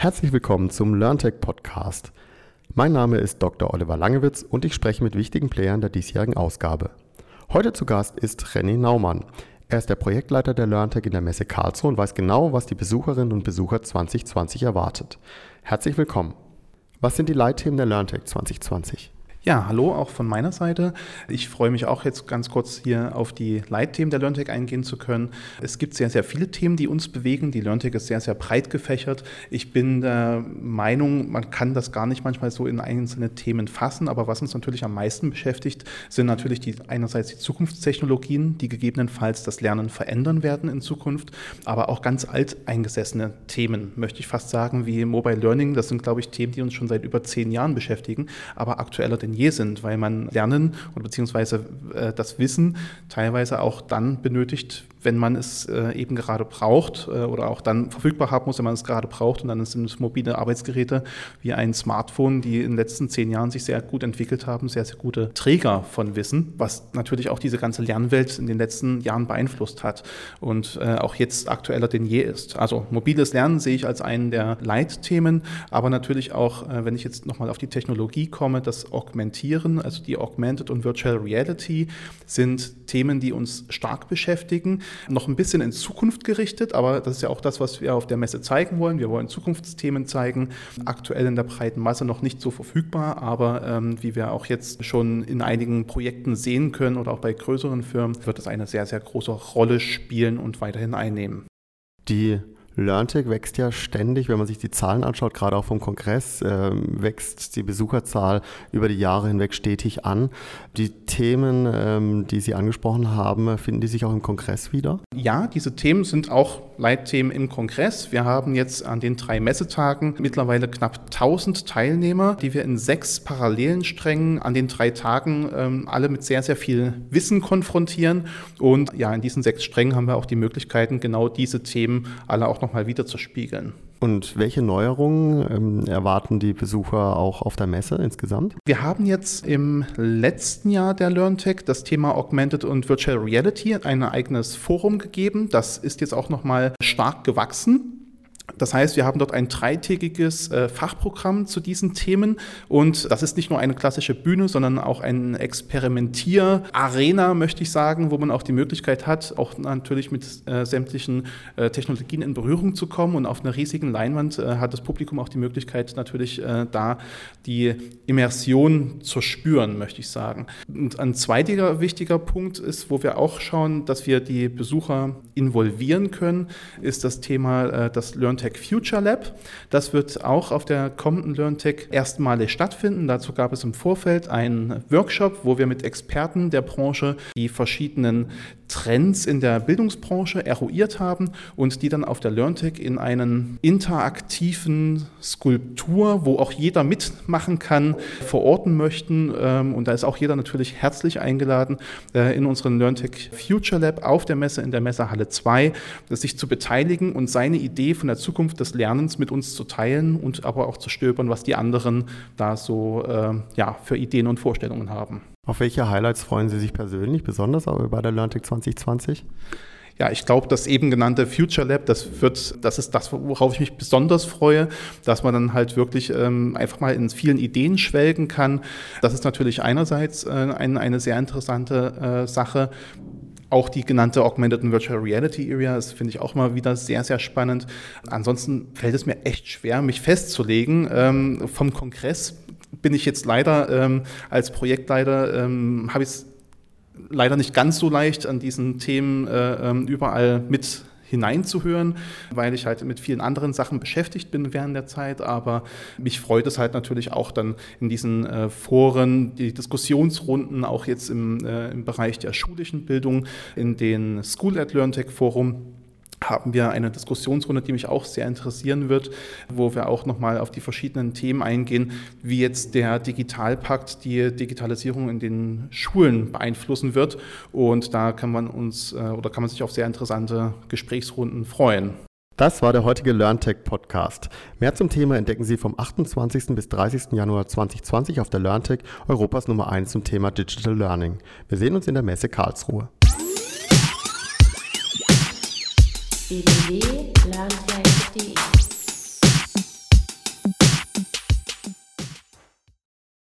Herzlich willkommen zum LearnTech Podcast. Mein Name ist Dr. Oliver Langewitz und ich spreche mit wichtigen Playern der diesjährigen Ausgabe. Heute zu Gast ist René Naumann. Er ist der Projektleiter der LearnTech in der Messe Karlsruhe und weiß genau, was die Besucherinnen und Besucher 2020 erwartet. Herzlich willkommen. Was sind die Leitthemen der LearnTech 2020? Ja, hallo auch von meiner Seite. Ich freue mich auch jetzt ganz kurz hier auf die Leitthemen der LearnTech eingehen zu können. Es gibt sehr, sehr viele Themen, die uns bewegen. Die LearnTech ist sehr, sehr breit gefächert. Ich bin der Meinung, man kann das gar nicht manchmal so in einzelne Themen fassen, aber was uns natürlich am meisten beschäftigt, sind natürlich die, einerseits die Zukunftstechnologien, die gegebenenfalls das Lernen verändern werden in Zukunft, aber auch ganz alteingesessene Themen, möchte ich fast sagen, wie Mobile Learning. Das sind, glaube ich, Themen, die uns schon seit über zehn Jahren beschäftigen, aber aktueller denn je sind, weil man Lernen oder beziehungsweise äh, das Wissen teilweise auch dann benötigt, wenn man es äh, eben gerade braucht äh, oder auch dann verfügbar haben muss, wenn man es gerade braucht. Und dann sind es mobile Arbeitsgeräte wie ein Smartphone, die in den letzten zehn Jahren sich sehr gut entwickelt haben, sehr, sehr gute Träger von Wissen, was natürlich auch diese ganze Lernwelt in den letzten Jahren beeinflusst hat und äh, auch jetzt aktueller denn je ist. Also mobiles Lernen sehe ich als einen der Leitthemen, aber natürlich auch, äh, wenn ich jetzt nochmal auf die Technologie komme, das Augmentieren, also die Augmented und Virtual Reality sind Themen, die uns stark beschäftigen noch ein bisschen in Zukunft gerichtet, aber das ist ja auch das, was wir auf der Messe zeigen wollen. Wir wollen Zukunftsthemen zeigen, aktuell in der breiten Masse noch nicht so verfügbar, aber ähm, wie wir auch jetzt schon in einigen Projekten sehen können oder auch bei größeren Firmen, wird es eine sehr, sehr große Rolle spielen und weiterhin einnehmen. Die LearnTech wächst ja ständig, wenn man sich die Zahlen anschaut, gerade auch vom Kongress, äh, wächst die Besucherzahl über die Jahre hinweg stetig an. Die Themen, ähm, die Sie angesprochen haben, finden die sich auch im Kongress wieder? Ja, diese Themen sind auch Leitthemen im Kongress. Wir haben jetzt an den drei Messetagen mittlerweile knapp 1000 Teilnehmer, die wir in sechs parallelen Strängen an den drei Tagen ähm, alle mit sehr, sehr viel Wissen konfrontieren. Und ja, in diesen sechs Strängen haben wir auch die Möglichkeiten, genau diese Themen alle auch nochmal wieder zu spiegeln. Und welche Neuerungen ähm, erwarten die Besucher auch auf der Messe insgesamt? Wir haben jetzt im letzten Jahr der LearnTech das Thema Augmented und Virtual Reality ein eigenes Forum gegeben. Das ist jetzt auch nochmal stark gewachsen. Das heißt, wir haben dort ein dreitägiges äh, Fachprogramm zu diesen Themen und das ist nicht nur eine klassische Bühne, sondern auch ein Experimentier-Arena, möchte ich sagen, wo man auch die Möglichkeit hat, auch natürlich mit äh, sämtlichen äh, Technologien in Berührung zu kommen und auf einer riesigen Leinwand hat das Publikum auch die Möglichkeit, natürlich da die Immersion zu spüren, möchte ich sagen. Und ein zweiter wichtiger Punkt ist, wo wir auch schauen, dass wir die Besucher involvieren können, ist das Thema das Learn LearnTech Future Lab. Das wird auch auf der kommenden LearnTech erstmalig stattfinden. Dazu gab es im Vorfeld einen Workshop, wo wir mit Experten der Branche die verschiedenen Trends in der Bildungsbranche eruiert haben und die dann auf der LearnTech in einen interaktiven Skulptur, wo auch jeder mitmachen kann, verorten möchten. Ähm, und da ist auch jeder natürlich herzlich eingeladen, äh, in unseren LearnTech Future Lab auf der Messe in der Messehalle 2 sich zu beteiligen und seine Idee von der Zukunft des Lernens mit uns zu teilen und aber auch zu stöbern, was die anderen da so äh, ja, für Ideen und Vorstellungen haben. Auf welche Highlights freuen Sie sich persönlich besonders bei der LearnTech 2020? Ja, ich glaube, das eben genannte Future Lab, das wird, das ist das, worauf ich mich besonders freue, dass man dann halt wirklich ähm, einfach mal in vielen Ideen schwelgen kann. Das ist natürlich einerseits äh, ein, eine sehr interessante äh, Sache. Auch die genannte Augmented and Virtual Reality Area, das finde ich auch mal wieder sehr, sehr spannend. Ansonsten fällt es mir echt schwer, mich festzulegen. Ähm, vom Kongress bin ich jetzt leider ähm, als Projektleiter, ähm, habe ich es leider nicht ganz so leicht, an diesen Themen äh, ähm, überall mit hineinzuhören, weil ich halt mit vielen anderen Sachen beschäftigt bin während der Zeit. Aber mich freut es halt natürlich auch dann in diesen äh, Foren, die Diskussionsrunden, auch jetzt im, äh, im Bereich der schulischen Bildung, in den School at LearnTech Forum haben wir eine Diskussionsrunde, die mich auch sehr interessieren wird, wo wir auch nochmal auf die verschiedenen Themen eingehen, wie jetzt der Digitalpakt die Digitalisierung in den Schulen beeinflussen wird. Und da kann man uns äh, oder kann man sich auf sehr interessante Gesprächsrunden freuen. Das war der heutige LearnTech Podcast. Mehr zum Thema entdecken Sie vom 28. bis 30. Januar 2020 auf der LearnTech, Europas Nummer 1 zum Thema Digital Learning. Wir sehen uns in der Messe Karlsruhe. Belirli, lernfähig.de